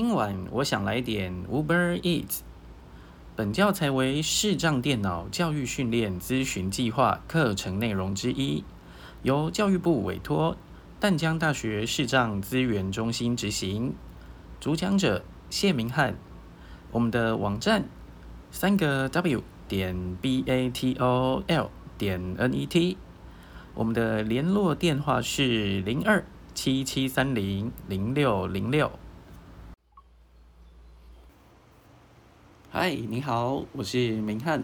今晚我想来点 Uber Eat。本教材为视障电脑教育训练咨询计划课程内容之一，由教育部委托淡江大学视障资源中心执行。主讲者谢明翰。我们的网站三个 W 点 B A T O L 点 N E T。我们的联络电话是零二七七三零零六零六。嗨，你好，我是明翰。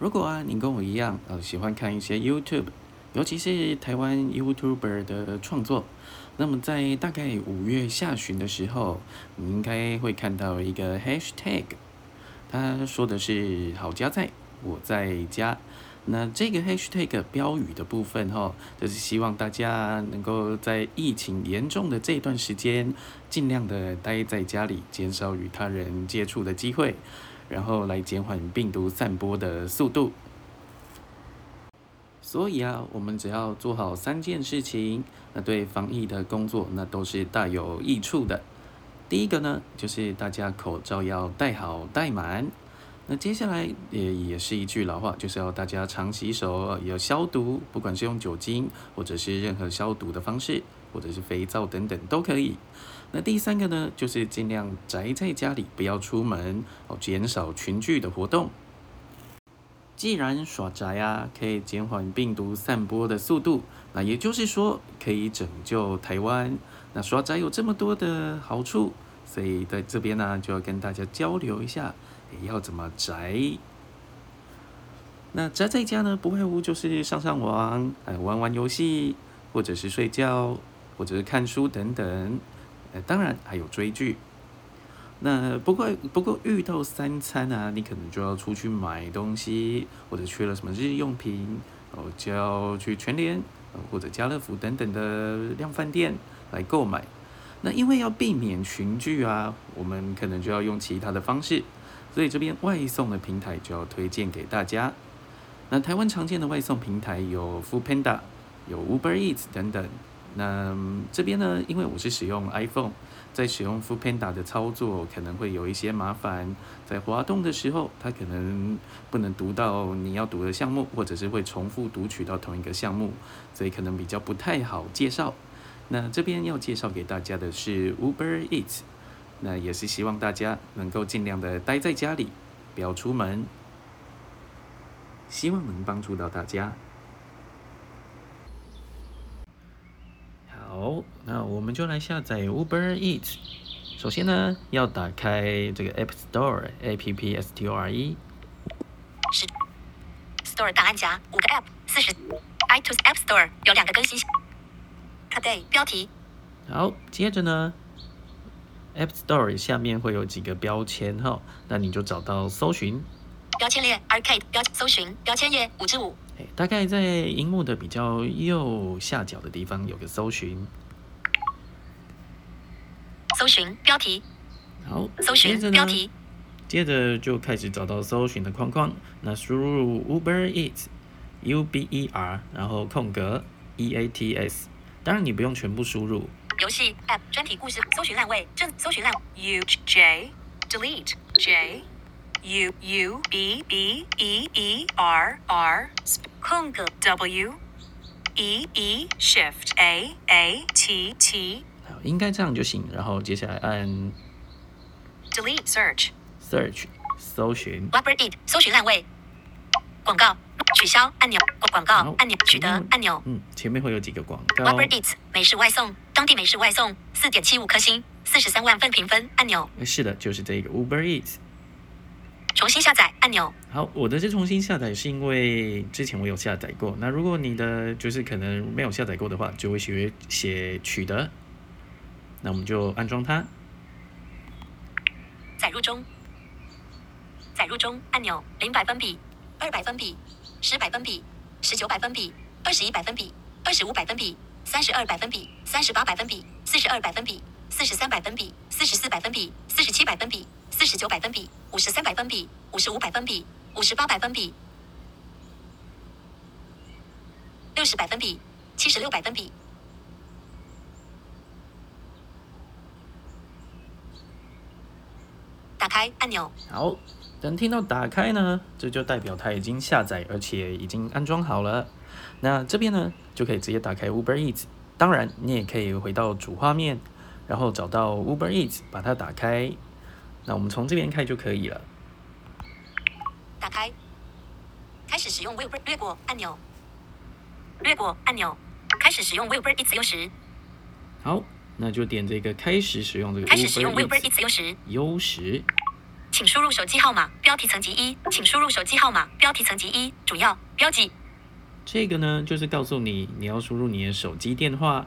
如果啊，你跟我一样，呃，喜欢看一些 YouTube，尤其是台湾 YouTuber 的创作，那么在大概五月下旬的时候，你应该会看到一个 Hashtag，他说的是“好家在，我在家”。那这个 Hashtag 标语的部分哈，就是希望大家能够在疫情严重的这段时间，尽量的待在家里，减少与他人接触的机会，然后来减缓病毒散播的速度。所以啊，我们只要做好三件事情，那对防疫的工作那都是大有益处的。第一个呢，就是大家口罩要戴好戴满。那接下来也也是一句老话，就是要大家常洗手，要消毒，不管是用酒精，或者是任何消毒的方式，或者是肥皂等等都可以。那第三个呢，就是尽量宅在家里，不要出门，哦，减少群聚的活动。既然耍宅啊，可以减缓病毒散播的速度，那也就是说可以拯救台湾。那耍宅有这么多的好处，所以在这边呢，就要跟大家交流一下。要怎么宅？那宅在家呢？不外乎就是上上网，哎，玩玩游戏，或者是睡觉，或者是看书等等。呃，当然还有追剧。那不过不过遇到三餐啊，你可能就要出去买东西，或者缺了什么日用品，哦，就要去全联或者家乐福等等的量贩店来购买。那因为要避免群聚啊，我们可能就要用其他的方式。所以这边外送的平台就要推荐给大家。那台湾常见的外送平台有 Food Panda、有 Uber Eats 等等。那这边呢，因为我是使用 iPhone，在使用 Food Panda 的操作可能会有一些麻烦，在滑动的时候，它可能不能读到你要读的项目，或者是会重复读取到同一个项目，所以可能比较不太好介绍。那这边要介绍给大家的是 Uber Eats。那也是希望大家能够尽量的待在家里，不要出门，希望能帮助到大家。好，那我们就来下载 Uber Eats。首先呢，要打开这个 App Store，A P P S T O R E。是 Store 档案夹，五个 App，四十。iTunes App Store 有两个更新。Today 标题。好，接着呢。App Store 下面会有几个标签哈，那你就找到搜寻标签列，Arcade 标搜寻标签页五之五。哎，大概在荧幕的比较右下角的地方有个搜寻。搜寻标题。好，搜寻标题。接着就开始找到搜寻的框框，那输入 Uber Eats，U B E R，然后空格 E A T S，当然你不用全部输入。游戏 App 专题故事搜寻烂位正搜寻烂 U J Delete J U U B B E E R R 空格 W E E Shift A A T T 好，应该这样就行。然后接下来按 Delete Search Search 搜寻 Uber Eat 搜寻烂位广告。取消按钮，广告按钮，取得按钮。嗯，前面会有几个广告。Uber Eats 美食外送，当地美食外送，四点七五颗星，四十三万份评分。按钮。是的，就是这个 Uber Eats。重新下载按钮。好，我的是重新下载，是因为之前我有下载过。那如果你的就是可能没有下载过的话，就会写写取得。那我们就安装它。载入中。载入中按钮，零百分比，二百分比。十百分比，十九百分比，二十一百分比，二十五百分比，三十二百分比，三十八百分比，四十二百分比，四十三百分比，四十四百分比，四十七百分比，四十九百分比，五十三百分比，五十五百分比，五十八百分比，六十百分比，七十六百分比。打开按钮。好，等听到打开呢，这就代表它已经下载，而且已经安装好了。那这边呢，就可以直接打开 Uber Eats。当然，你也可以回到主画面，然后找到 Uber Eats，把它打开。那我们从这边开就可以了。打开，开始使用 Uber 略过按钮，略过按钮，开始使用 Uber Eats 优时，好，那就点这个开始使用这个开始使用 Uber Uber Eats 优时，优时。请输入手机号码，标题层级一，请输入手机号码，标题层级一，主要标记。这个呢，就是告诉你你要输入你的手机电话。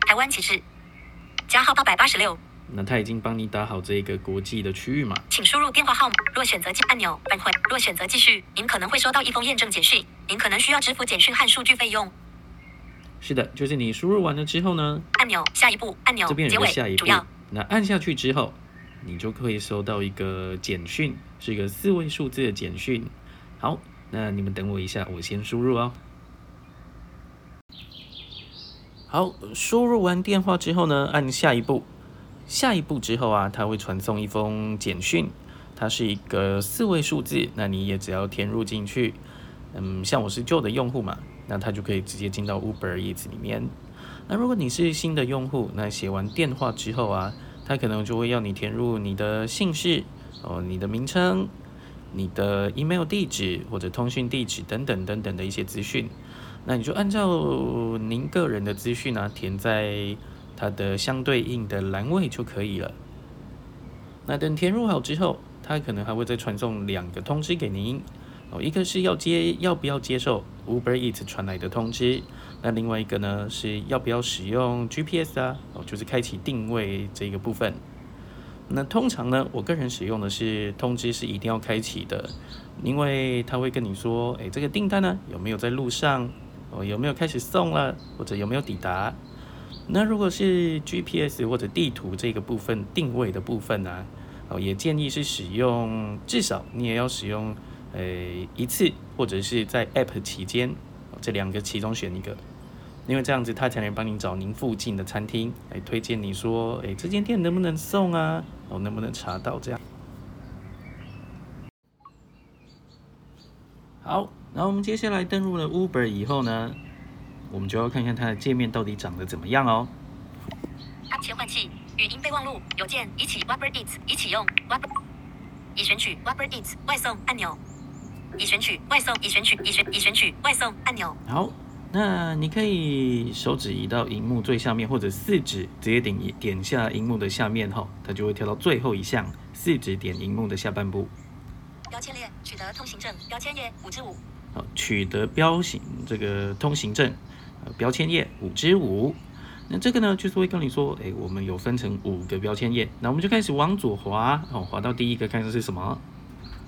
台湾启示，加号八百八十六，那他已经帮你打好这个国际的区域码。请输入电话号码。若选择继按钮返回，若选择继续，您可能会收到一封验证简讯，您可能需要支付简讯和数据费用。是的，就是你输入完了之后呢，按钮下一步按钮这边结尾有个下一步主要，那按下去之后，你就可以收到一个简讯，是一个四位数字的简讯。好，那你们等我一下，我先输入哦。好，输入完电话之后呢，按下一步。下一步之后啊，它会传送一封简讯，它是一个四位数字，那你也只要填入进去。嗯，像我是旧的用户嘛，那它就可以直接进到 Uber EAS 里面。那如果你是新的用户，那写完电话之后啊，它可能就会要你填入你的姓氏、哦，你的名称、你的 email 地址或者通讯地址等等等等的一些资讯。那你就按照您个人的资讯呢，填在它的相对应的栏位就可以了。那等填入好之后，它可能还会再传送两个通知给您。哦，一个是要接要不要接受 Uber Eat 传来的通知，那另外一个呢是要不要使用 GPS 啊？哦，就是开启定位这个部分。那通常呢，我个人使用的是通知是一定要开启的，因为它会跟你说，诶，这个订单呢有没有在路上？哦，有没有开始送了？或者有没有抵达？那如果是 GPS 或者地图这个部分定位的部分呢、哦，也建议是使用，至少你也要使用，呃，一次或者是在 App 期间，这两个其中选一个，因为这样子它才能帮你找您附近的餐厅，来推荐你说，诶，这间店能不能送啊？哦，能不能查到这样？好，然后我们接下来登录了 Uber 以后呢，我们就要看看它的界面到底长得怎么样哦。App 切换器，语音备忘录，邮件已启 Uber Eats 已启用 Uber，已选取 Uber Eats 外送按钮，已选取外送，已选取已选已选取外送按钮。好，那你可以手指移到荧幕最下面，或者四指直接点点下荧幕的下面哈，它就会跳到最后一项，四指点荧幕的下半部。标签列取得通行证，标签页五至五。好，取得标行这个通行证，呃，标签页五之五。那这个呢，就是会跟你说，诶，我们有分成五个标签页，那我们就开始往左滑，哦，滑到第一个看的是什么？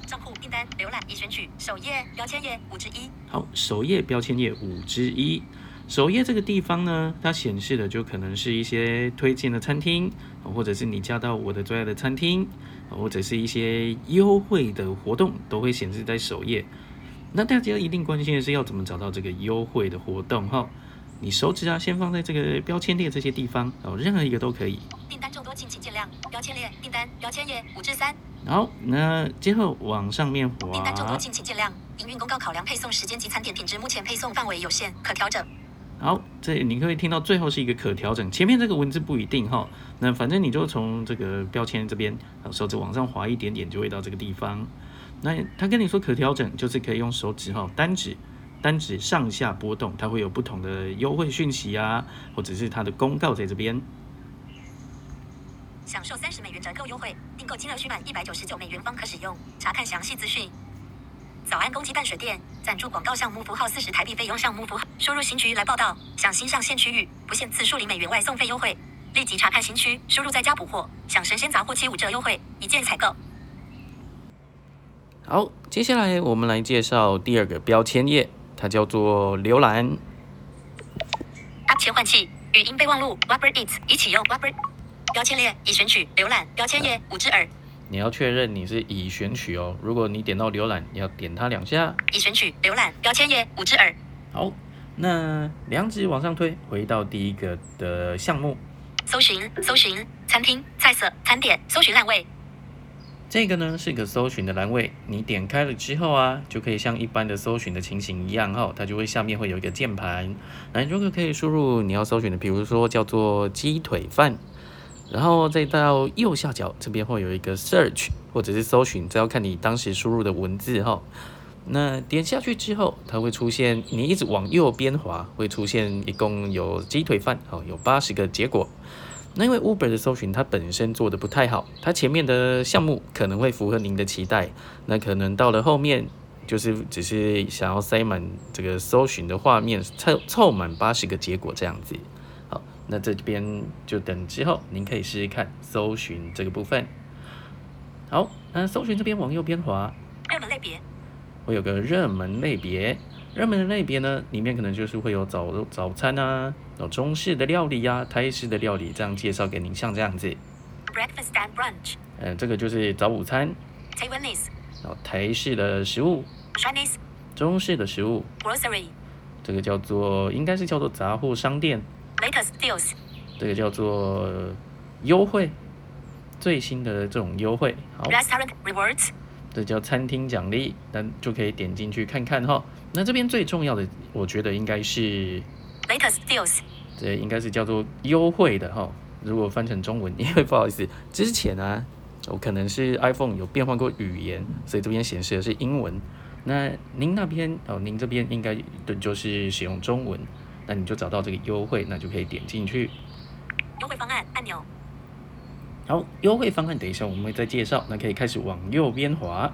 账户订单浏览已选取首页标签页五之一。好，首页标签页五之一。首页这个地方呢，它显示的就可能是一些推荐的餐厅，哦或者是你加到我的最爱的餐厅，哦或者是一些优惠的活动，都会显示在首页。那大家一定关心的是要怎么找到这个优惠的活动哈？你手指啊，先放在这个标签列这些地方哦，任何一个都可以。订单众多，敬请见谅。标签列订单标签页五至三。好，那接后往上面滑订单众多，滑，敬请见谅。营运公告考量配送时间及餐点品质，目前配送范围有限，可调整。好，这你可以听到最后是一个可调整，前面这个文字不一定哈。那反正你就从这个标签这边，呃手指往上滑一点点，就会到这个地方。那他跟你说可调整，就是可以用手指哈，单指单指上下波动，它会有不同的优惠讯息啊，或者是它的公告在这边。享受三十美元折扣优惠，订购金额需满一百九十九美元方可使用。查看详细资讯。早安公鸡淡水店赞助广告项目符号四十台币费用项目符号，输入新区来报道。享新上线区域不限次数零美元外送费优惠。立即查看新区，输入在家补货，享神仙杂货七五折优惠，一键采购。好，接下来我们来介绍第二个标签页，它叫做浏览。App 切换器，语音备忘录 Uber Eats 已启用 Uber 标签列已选取浏览标签页五只耳你要确认你是已选取哦，如果你点到浏览，你要点它两下。已选取浏览标签页五只耳好，那两指往上推，回到第一个的项目。搜寻搜寻餐餐厅、菜色、餐点，搜寻烂位。这个呢是一个搜寻的栏位，你点开了之后啊，就可以像一般的搜寻的情形一样哈，它就会下面会有一个键盘，那如果可以输入你要搜寻的，比如说叫做鸡腿饭，然后再到右下角这边会有一个 search 或者是搜寻，这要看你当时输入的文字哈。那点下去之后，它会出现，你一直往右边滑，会出现一共有鸡腿饭哦，有八十个结果。那因为 Uber 的搜寻它本身做的不太好，它前面的项目可能会符合您的期待，那可能到了后面就是只是想要塞满这个搜寻的画面，凑凑满八十个结果这样子。好，那这边就等之后您可以试试看搜寻这个部分。好，那搜寻这边往右边滑，热门类别，我有个热门类别。热门的类别呢，里面可能就是会有早早餐啊，有中式的料理呀、台式的料理，这样介绍给您，像这样子。breakfast and brunch, 嗯，这个就是早午餐，Taiwanese, 然后台式的食物、Chinese, 中式的食物，grocery, 这个叫做应该是叫做杂货商店，latest deals, 这个叫做优惠，最新的这种优惠。好，restaurant rewards, 这叫餐厅奖励，那就可以点进去看看哈。那这边最重要的，我觉得应该是 latest deals, 这应该是叫做优惠的哈。如果翻成中文，因为不好意思，之前啊，我可能是 iPhone 有变换过语言，所以这边显示的是英文。那您那边哦，您这边应该对就是使用中文，那你就找到这个优惠，那就可以点进去。优惠方案按钮，好，优惠方案等一下我们会再介绍，那可以开始往右边滑。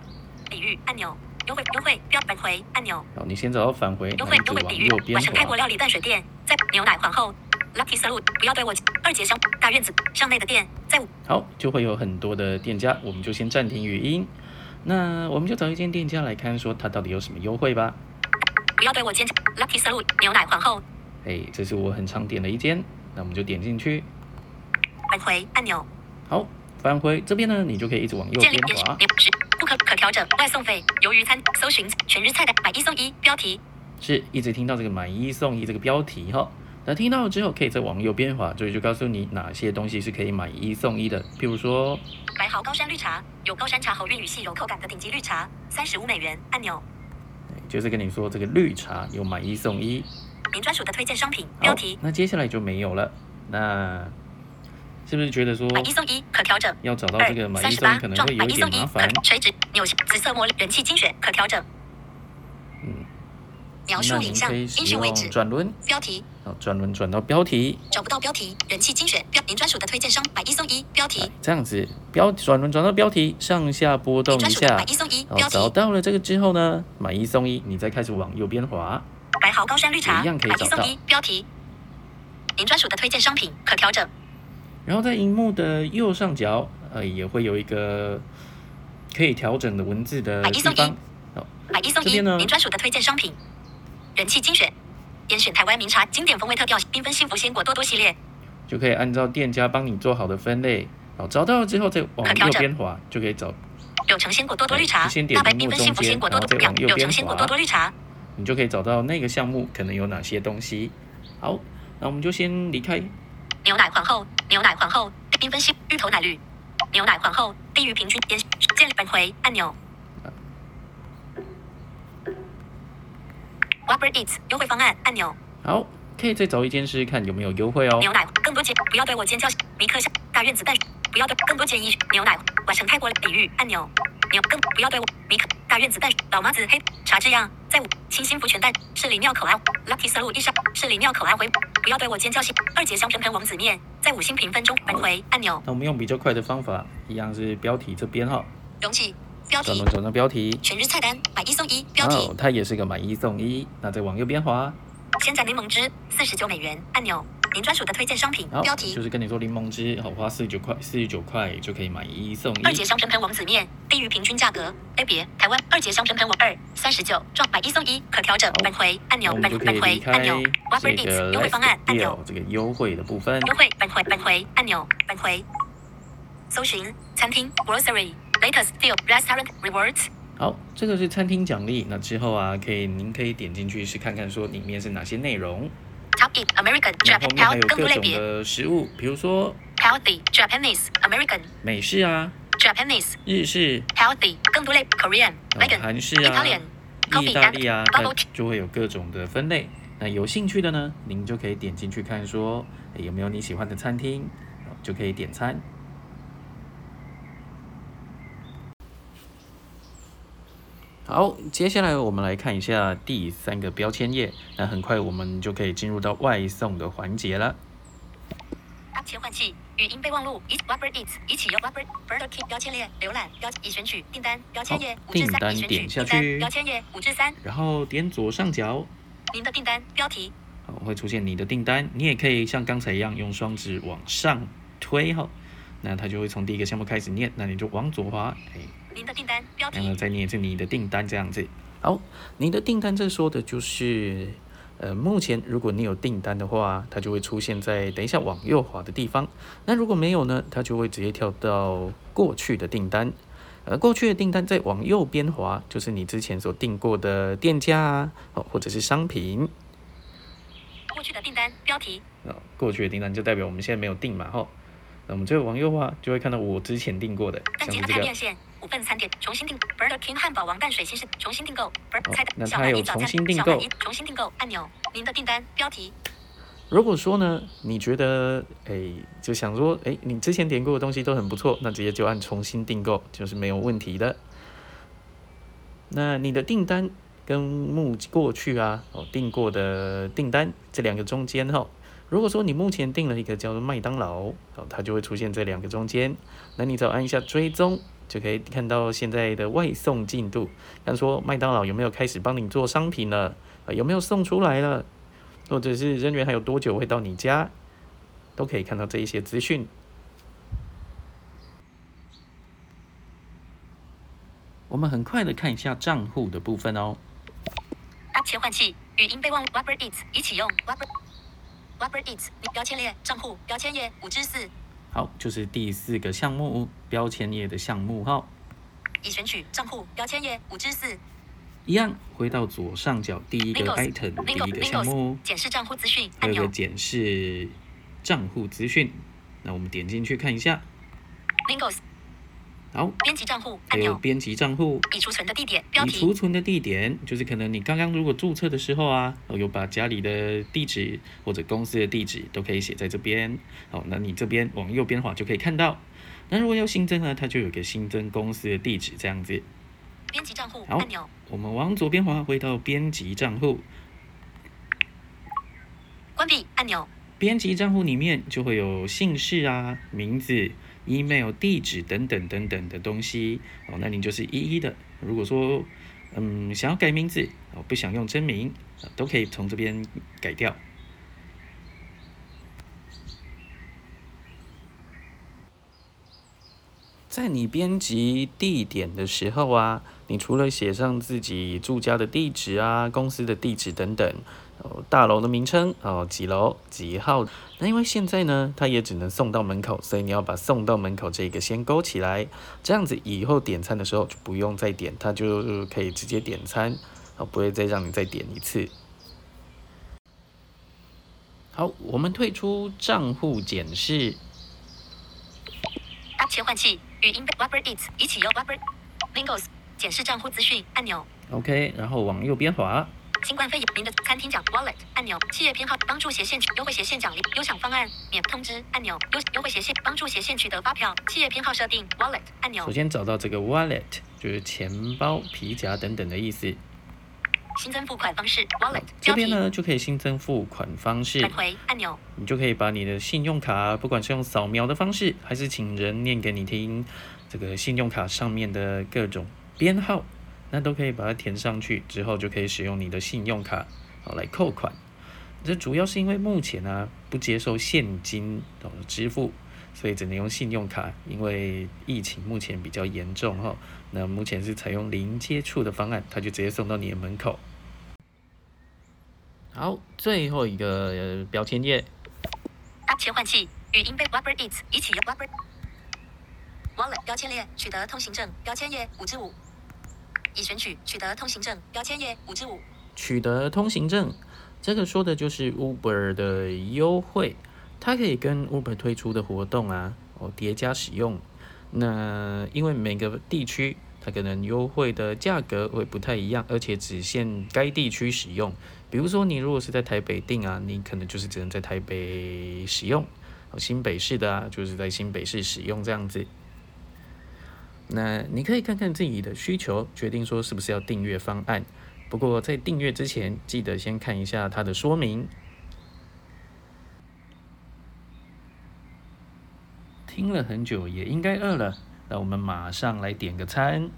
比喻按钮，优惠优惠标返回按钮，好，你先找到返回，优惠优惠比喻右边完成泰国。料理淡水店，在牛奶皇后 Lucky Salute，不要对我二节香大院子巷内的店，在五好，就会有很多的店家，我们就先暂停语音。那我们就找一间店家来看，说它到底有什么优惠吧。不要对我尖叫 Lucky Salute 牛奶皇后哎，这是我很常点的一间，那我们就点进去。返回按钮，好，返回这边呢，你就可以一直往右边滑，延时时顾客可调整外送费，由于餐搜寻全日菜单买一送一标题是一直听到这个买一送一这个标题哈。那听到了之后，可以再往右边滑，这里就告诉你哪些东西是可以买一送一的。譬如说，白毫高山绿茶有高山茶喉韵与细柔口感的顶级绿茶，三十五美元按钮，就是跟你说这个绿茶有买一送一。您专属的推荐商品标题，那接下来就没有了。那是不是觉得说买一送一可调整。要找到这个买一送一可能会有点麻烦？可垂直扭曲紫色魔力人气精选可调整。嗯，描述影像，音讯位置，转轮，标题。好，转轮转到标题，找不到标题，人气精选标您专属的推荐商买一送一标题，这样子标转轮转到标题，上下波动一下。买，一送一标题，找到了这个之后呢，买一送一，你再开始往右边滑，白毫高山绿茶一样可以找到。买一送一标题，您专属的推荐商品可调整。然后在荧幕的右上角，呃，也会有一个可以调整的文字的地方。好，买一送一，您专属的推荐商品，人气精选，严选台湾名茶经典风味特调缤纷幸福鲜果多多系列，就可以按照店家帮你做好的分类，好，找到了之后再往右边滑，就可以找，有橙鲜果多多绿茶对先，点大白屏幕缤纷幸福鲜果多多中间然后再往右边柳橙鲜果多多绿茶，你就可以找到那个项目可能有哪些东西。好，那我们就先离开。牛奶皇后，牛奶皇后，缤纷幸芋头奶绿，牛奶皇后低于平均点建立返回按钮。Uber Eats 优惠方案按钮，好，可以再找一间试试看有没有优惠哦。牛奶更多钱不要对我尖叫，尼克夏大院子蛋不要对更多建议牛奶。完成泰国比喻按钮，牛更不要对我米克大院子蛋老妈子黑茶这样在五清新福全蛋是林庙口安 Lucky 色路一上是林庙口安回不要对我尖叫性二节香喷喷王子面在五星评分中返回按钮那我们用比较快的方法，一样是标题这边哈，容器标题。转轮转到标题。全日菜单买一送一标题。哦，它也是个买一送一。那再往右边滑，鲜榨柠檬汁四十九美元按钮您专属的推荐商品标，题就是跟你说柠檬汁，好，花四十九块，四十九块就可以买一送一二。节香喷喷王子面低于平均价格类别台湾二节香喷喷王二三十九撞买一送一可调整好返回按钮我返回按钮这 Eats 个优惠方案按钮这个优惠的部分。优惠返回返回按钮返回搜寻餐厅 grocery latest deal restaurant rewards 好，这个是餐厅奖励。那之后啊，可以您可以点进去是看看说里面是哪些内容。Top eat American 那 Japan 后面还有各种的食物，比如说 healthy Japanese American 美式啊，Japanese 日式，healthy 更多类 Korean 韩式啊 Italian，意大利啊，它就会有各种的分类。那有兴趣的呢，您就可以点进去看说，诶有没有你喜欢的餐厅，哦就可以点餐。好，接下来我们来看一下第三个标签页。那很快我们就可以进入到外送的环节了。App 切换器，语音备忘录，一 Uber Eats 已启用 Uber Burger King 标签列，浏览标已选取订单标签页五至三已选取订单去标签页五至三，然后点左上角，您的订单标题好会出现你的订单。你也可以像刚才一样用双指往上推哈，那它就会从第一个项目开始念，那你就往左滑，哎，您的订单标题然后再念一次你的订单这样子。好，你的订单这说的就是，呃，目前如果你有订单的话，它就会出现在等一下往右滑的地方。那如果没有呢，它就会直接跳到过去的订单。呃，过去的订单再往右边滑，就是你之前所订过的店家啊，哦，或者是商品。过去的订单标题啊，过去的订单就代表我们现在没有订嘛，吼。那我们就往右滑，就会看到我之前订过的，像是这个五份餐点重新订 Burger King 汉堡王淡水新式重新订购。Burger 菜那单小满一早餐新订购小满一重新订购。按钮，您的订单标题。如果说呢，你觉得诶，就想说，诶，你之前点过的东西都很不错，那直接就按重新订购，就是没有问题的。那你的订单跟目过去啊，哦，订过的订单这两个中间哈、如果说你目前订了一个叫做麦当劳，哦，它就会出现这两个中间，那你只要按一下追踪，就可以看到现在的外送进度，看说麦当劳有没有开始帮你做商品了，啊，有没有送出来了，或者是人员还有多久会到你家，都可以看到这一些资讯。我们很快的看一下账户的部分哦。切换器，语音备忘 Uber Eats 已启用 Uber Eats 标签列账户标签页五至四。好，就是第四个项目标签页的项目哈，已选取账户标签页五至四。一样回到左上角第一个 item 第一个项目。检视账户资讯还按钮。有个检视账户资讯，那我们点进去看一下。Lingos 好，编辑账户还按钮有编辑账户，已储存的地点标题你储存的地点，就是可能你刚刚如果注册的时候啊，哦有把家里的地址或者公司的地址都可以写在这边。好，那你这边往右边滑就可以看到。那如果要新增呢，它就有个新增公司的地址这样子。编辑账户好按钮我们往左边滑，回到编辑账户。关闭按钮编辑账户里面就会有姓氏啊、名字、email、地址等等等等的东西哦。那您就是一一的。如果说嗯想要改名字哦，不想用真名，都可以从这边改掉。在你编辑地点的时候啊，你除了写上自己住家的地址啊、公司的地址等等，哦，大楼的名称哦，几楼几号？那因为现在呢，它也只能送到门口，所以你要把送到门口这个先勾起来，这样子以后点餐的时候就不用再点，它就可以直接点餐，哦，不会再让你再点一次。好，我们退出账户检视，切换器语音备 Uber Eats 一起用 Uber Lingos 检视账户资讯按钮。OK，然后往右边滑，新冠肺炎您的餐厅奖 Wallet 按钮，企业偏好帮助斜线优惠斜线奖励优享方案免通知按钮，优优惠斜线帮助斜线取得发票，企业偏好设定 Wallet 按钮。首，先找到这个 wallet，就是钱包、皮夹等等的意思。新增付款方式 Wallet 这边呢就可以新增付款方式返，回按钮，你就可以把你的信用卡，不管是用扫描的方式，还是请人念给你听，这个信用卡上面的各种编号，那都可以把它填上去，之后就可以使用你的信用卡好来扣款。这主要是因为目前呢、不接受现金哦支付，所以只能用信用卡。因为疫情目前比较严重哈、那目前是采用零接触的方案，它就直接送到你的门口。好，最后一个呃标签页，App 切换器语音备 Uber Eats 已启用 Uber Wallet 标签列取得通行证标签页五至五，已选取取得通行证标签页五至五，取得通行证，这个说的就是 Uber 的优惠。它可以跟 Uber 推出的活动啊，哦叠加使用。那因为每个地区它可能优惠的价格会不太一样，而且只限该地区使用。比如说你如果是在台北订啊，你可能就是只能在台北使用；新北市的啊，就是在新北市使用这样子。那你可以看看自己的需求，决定说是不是要订阅方案。不过在订阅之前，记得先看一下它的说明。听了很久，也应该饿了。那我们马上来点个餐。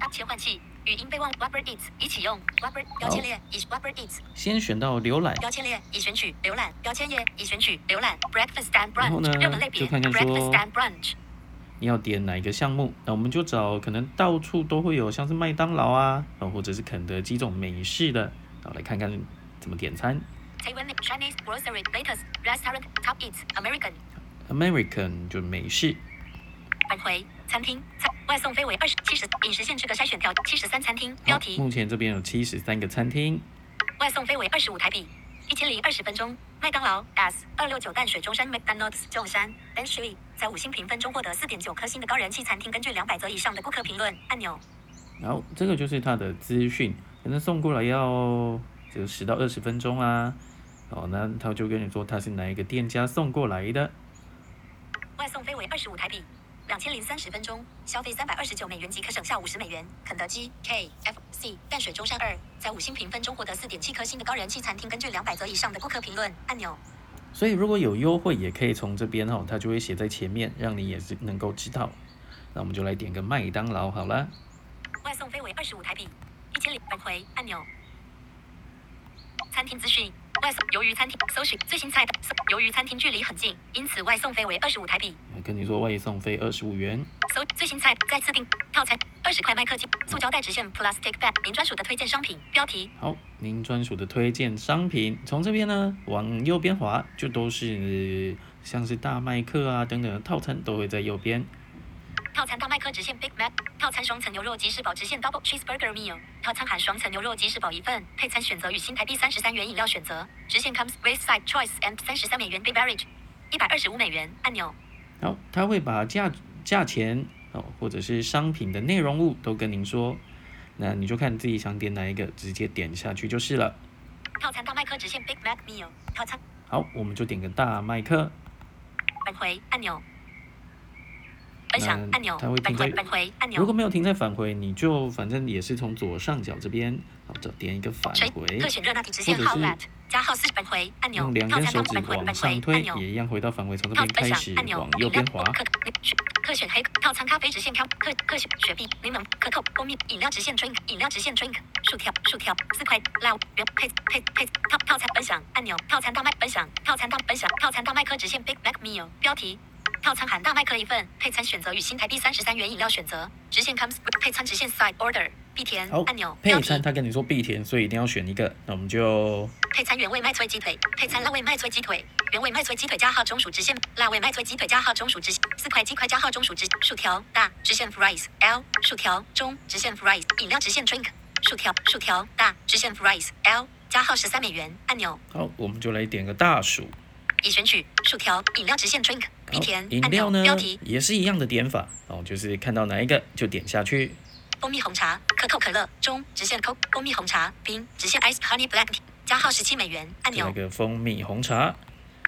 当切换器语音备忘 w a p p e r Eats 已启用。w a p p e r 标签列 is w a p p e r Eats。先选到浏览。标签列已选取浏览。标签页已选取浏览。Breakfast and brunch 呢热门类别。看看 Breakfast and brunch。你要点哪一个项目？那我们就找可能到处都会有，像是麦当劳啊，啊或者是肯德基这种美式的，然后来看看怎么点餐。American 就美式。返回餐厅餐外送非为二十七十饮食限制个筛选条七十三餐厅标题。目前这边有七十三个餐厅。外送非为二十五台币，一千零二十分钟。麦当劳 S 二六九淡水中山 McDonald's 中山 Ben s h i 在五星评分中获得四点九颗星的高人气餐厅，根据两百则以上的顾客评论按钮。然后这个就是它的资讯，可能送过来要就十到二十分钟啊。哦，那他就跟你说他是哪一个店家送过来的。外送非为二十五台币，两千零三十分钟，消费三百二十九美元即可省下五十美元。肯德基 K F C 淡水中山二，在五星评分中获得四点七颗星的高人气餐厅，根据两百则以上的顾客评论按钮。所以如果有优惠，也可以从这边哦，它就会写在前面，让你也是能够知道。那我们就来点个麦当劳好了。外送非为二十五台币，一千零返回按钮。餐厅资讯。外送，由于餐厅搜寻最新菜单，由于餐厅距离很近，因此外送费为二十五台币。跟你说外送费二十五元。搜最新菜，再次订套餐二十块麦克鸡，塑胶袋直线 plastic bag，您专属的推荐商品标题。好，您专属的推荐商品，从这边呢往右边滑，就都是像是大麦克啊等等的套餐都会在右边。套餐大麦克直线 Big Mac，套餐双层牛肉吉士堡直线 Double Cheeseburger Meal，套餐含双层牛肉吉士堡一份，配餐选择与新台币三十三元饮料选择，直线 Comes with Side Choice and 三十三美元 Beverage，一百二十五美元按钮。好，他会把价价钱哦，或者是商品的内容物都跟您说，那你就看自己想点哪一个，直接点下去就是了。套餐大麦克直线 Big Mac Meal 套餐。好，我们就点个大麦克。返回按钮。分享按钮，它会停在返回按钮。如果没有停在返回，你就反正也是从左上角这边，好，这点一个返回，特选热那直线号加号四返回按钮，用两根手指往上推，也一样回到返回，从这边开始往右边滑。特选黑套餐咖啡直线飘，特特选雪碧柠檬可口蜂蜜饮料直线 drink 饮料直线 drink 薯条薯条四块辣原配配配套套餐分享按钮套餐大麦分享套餐大分享套餐大麦克直线 Big Mac Meal 标题。套餐含大麦克一份，配餐选择与新台币三十三元饮料选择，直线 comes 配餐直线 side order 必填按钮。配餐他跟你说必填，所以一定要选一个。那我们就配餐原味麦脆鸡腿，配餐辣味麦脆鸡腿，原味麦脆鸡腿加号中薯直线，辣味麦脆鸡腿加号中薯直线，四块鸡块加号中薯直薯条大直线 fries L 薯条中直线 fries 饮料直线 drink 薯条薯条大直线 fries L 加号十三美元按钮。好，我们就来点个大薯。已选取薯条饮料直线 drink 必填饮料呢标题也是一样的点法哦，就是看到哪一个就点下去。蜂蜜红茶可口可乐中直线 Coke 蜂蜜红茶冰直线 ice honey black 加号十七美元按钮。那个蜂蜜红茶。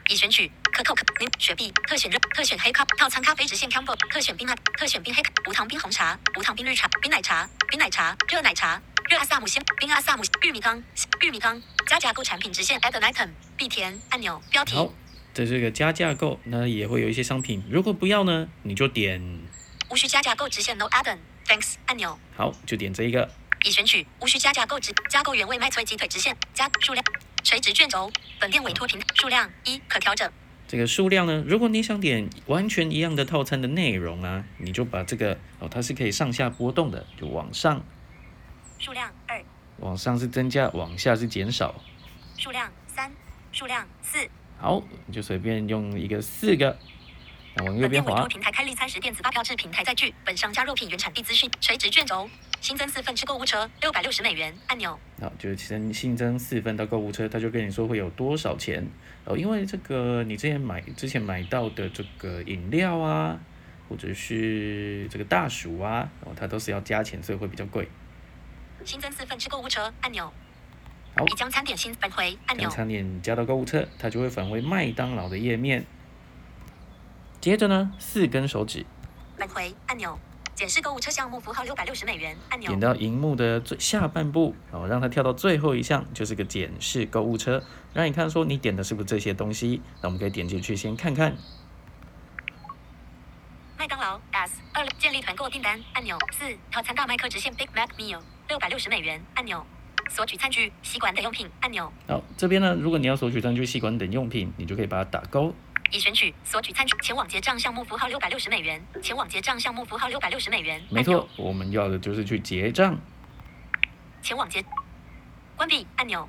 已选取可口可零雪碧特选热特选黑咖套餐咖啡直线 combo 特选冰啊特选冰黑无糖冰红茶无糖冰绿茶冰奶茶冰奶茶热奶茶热阿萨姆鲜冰阿萨姆玉米汤玉米汤加价购产品直线 add item 必填按钮标题。在这个加价购，那也会有一些商品。如果不要呢，你就点无需加价购直线 No add-on，Thanks 按钮。好，就点这一个。已选取无需加价购直加购原味麦脆鸡腿直线加数量垂直卷轴。本店委托平数量一可调整。这个数量呢，如果你想点完全一样的套餐的内容啊，你就把这个哦，它是可以上下波动的，就往上。数量二。往上是增加，往下是减少。数量三。数量四。好，你就随便用一个四个，往右边滑。平台开立餐食电子发票制平台载具，本商加肉品原产地资讯，垂直卷轴，新增四份至购物车六百六十美元按钮。好，就是新新增四份到购物车，他就跟你说会有多少钱哦，因为这个你之前买之前买到的这个饮料啊，或者是这个大薯啊，哦，它都是要加钱，所以会比较贵。新增四份至购物车按钮。好已将餐点新返回按钮将。餐点加到购物车，它就会返回麦当劳的页面。接着呢，四根手指返回按钮。检视购物车项目符号六百六十美元按钮点。到荧幕的最下半部，哦，让它跳到最后一项，就是个检视购物车，让你看说你点的是不是这些东西。那我们可以点进去先看看。麦当劳 S 二建立团购订单按钮。四套餐大麦克直线 Big Mac Meal 六百六十美元按钮。索取餐具、吸管等用品按钮。好，这边呢，如果你要索取餐具、吸管等用品，你就可以把它打勾。已选取索取餐具，前往结账项目符号六百六十美元。前往结账项目符号六百六十美元。没错，我们要的就是去结账。前往结关闭按钮。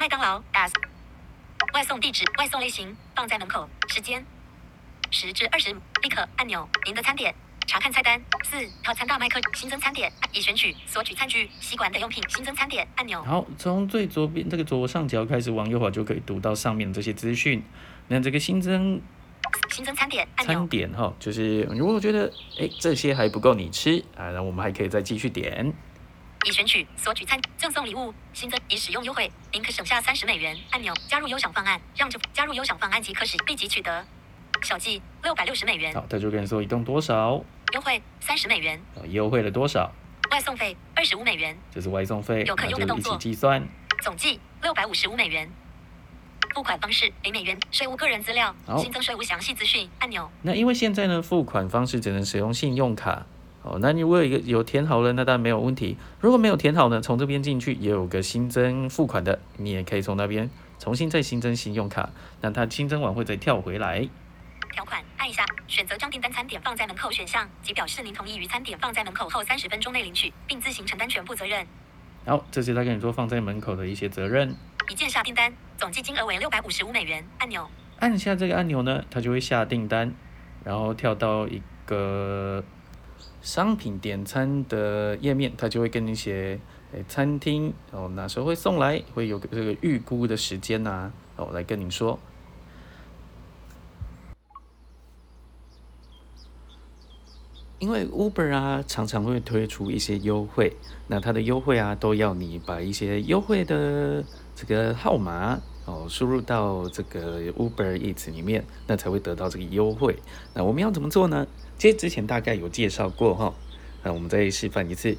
麦当劳 S 外送地址、外送类型放在门口。时间十至二十，立刻按钮。您的餐点，查看菜单。四套餐大麦克新增餐点，已选取索取餐具、吸管等用品新增餐点按钮。好，从最左边这个左上角开始往右滑，就可以读到上面这些资讯。那这个新增新增餐点按餐钮。点哈，就是如果觉得哎这些还不够你吃啊，那我们还可以再继续点。已选取索取餐赠送礼物新增已使用优惠，您可省下三十美元按钮。加入优享方案，让这加入优享方案即可使立即取得小计六百六十美元好，他就跟你说移动多少，优惠三十美元，啊优惠了多少，外送费二十五美元，这是外送费，有可用的动作计算。总计六百五十五美元。付款方式零美元，税务个人资料新增税务详细资讯按钮。那因为现在呢，付款方式只能使用信用卡。哦，那你如果有一个有填好了，那当然没有问题。如果没有填好呢，从这边进去也有个新增付款的，你也可以从那边重新再新增信用卡。那它新增完会再跳回来。条款按一下，选择将订单餐点放在门口选项，即表示您同意于餐点放在门口后三十分钟内领取，并自行承担全部责任。好，这是他跟你说放在门口的一些责任。一键下订单，总计金额为六百五十五美元按钮。按下这个按钮呢，它就会下订单，然后跳到一个商品点餐的页面，它就会跟你写，诶，餐厅哦哪时候会送来，会有个这个预估的时间呐、哦来跟你说。因为 Uber 啊，常常会推出一些优惠，那它的优惠啊，都要你把一些优惠的这个号码哦输入到这个 Uber Eats 里面，那才会得到这个优惠。那我们要怎么做呢？其实之前大概有介绍过哈，那我们再示范一次。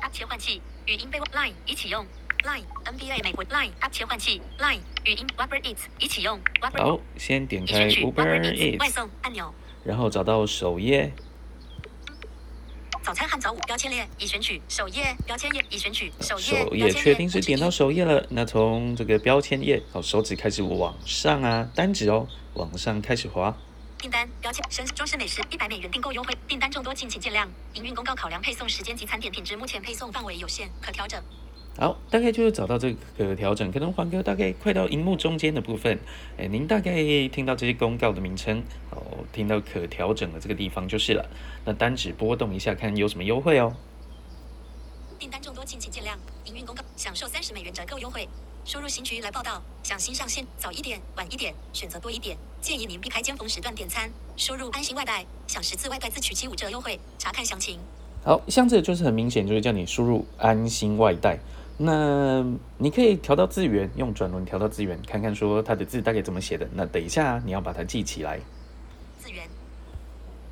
App 切换器语音备忘 Line 已启用，Line NBA 美国 Line App 切换器 Line 语音 Uber Eats 已启用好，先点开 Uber Uber Eats 外送按钮。然后找到首页，早餐和早午标签列已选取首页标签页已选取首页首页确定是点到首页了，那从这个标签页，好，手指开始往上啊，单指哦，往上开始滑。订单标签生中式美食一百美元订购优惠，订单众多敬请见谅。营运公告考量配送时间及餐点品质，目前配送范围有限，可调整。好，大概就是找到这个调整，可能黄哥大概快到荧幕中间的部分，哎，您大概听到这些公告的名称，哦，听到可调整的这个地方就是了。那单指波动一下，看有什么优惠哦。订单众多敬请见谅。营运公告享受三十美元折扣优惠。输入新局来报道，想新上线早一点、晚一点，选择多一点，建议您避开尖峰时段点餐。输入安心外带，享十次外带自取七五折优惠。查看详情。好，像这个就是很明显，就是叫你输入安心外带。那你可以调到字源，用转轮调到字源，看看说它的字大概怎么写的。那等一下你要把它记起来，字源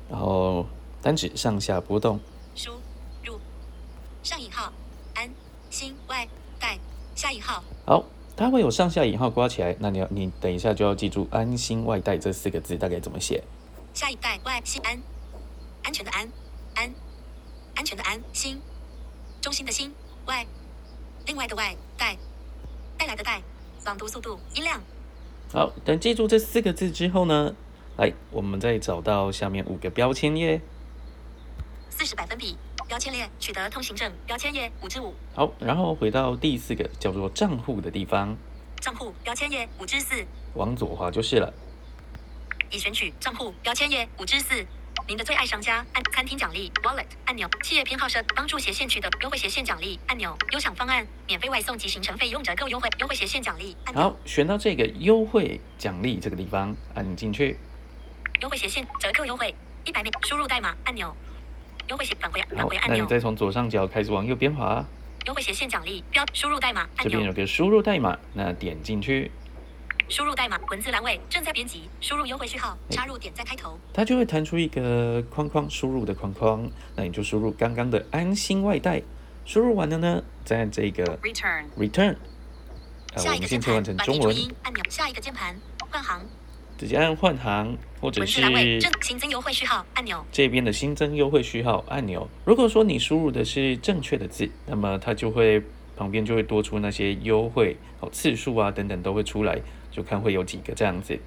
然后单指上下波动。输入上引号安心外带下引号好，它会有上下引号刮起来，那你要你等一下就要记住“安心外带”这四个字大概怎么写。下一代外心安安全的安安安全的安心中心的心外另外的外带带来的带朗读速度音量。好，等记住这四个字之后呢，来，我们再找到下面五个标签页。四十百分比标签列取得通行证标签页五至五。好，然后回到第四个叫做账户的地方，账户标签页五至四。往左滑就是了。已选取账户标签页五至四您的最爱商家按餐厅奖励 Wallet 按钮，企业偏好设帮助斜线取得优惠斜线奖励按钮，优享方案免费外送及行程费用折扣优惠优惠斜线奖励按钮，好，选到这个优惠奖励这个地方，按进去。优惠斜线折扣优惠一百美，输入代码按钮，优惠斜返回返回，按钮，那你再从左上角开始往右边滑，优惠斜线奖励标输入代码按钮。这边有，个输入代码，那点进去，输入代码文字栏位正在编辑，输入优惠序号，插入点在开头，它就会弹出一个框框，输入的框框，那你就输入刚刚的安心外带，输入完了呢，再按这个 return。return，呃，下我一个键盘们先切换成中文，音按钮，下一个键盘换行，直接按换行，或者文字栏位新增优惠序号按钮，这边的新增优惠序号按钮。如果说你输入的是正确的字，那么它就会旁边就会多出那些优惠哦次数啊等等都会出来，就看会有几个这样子。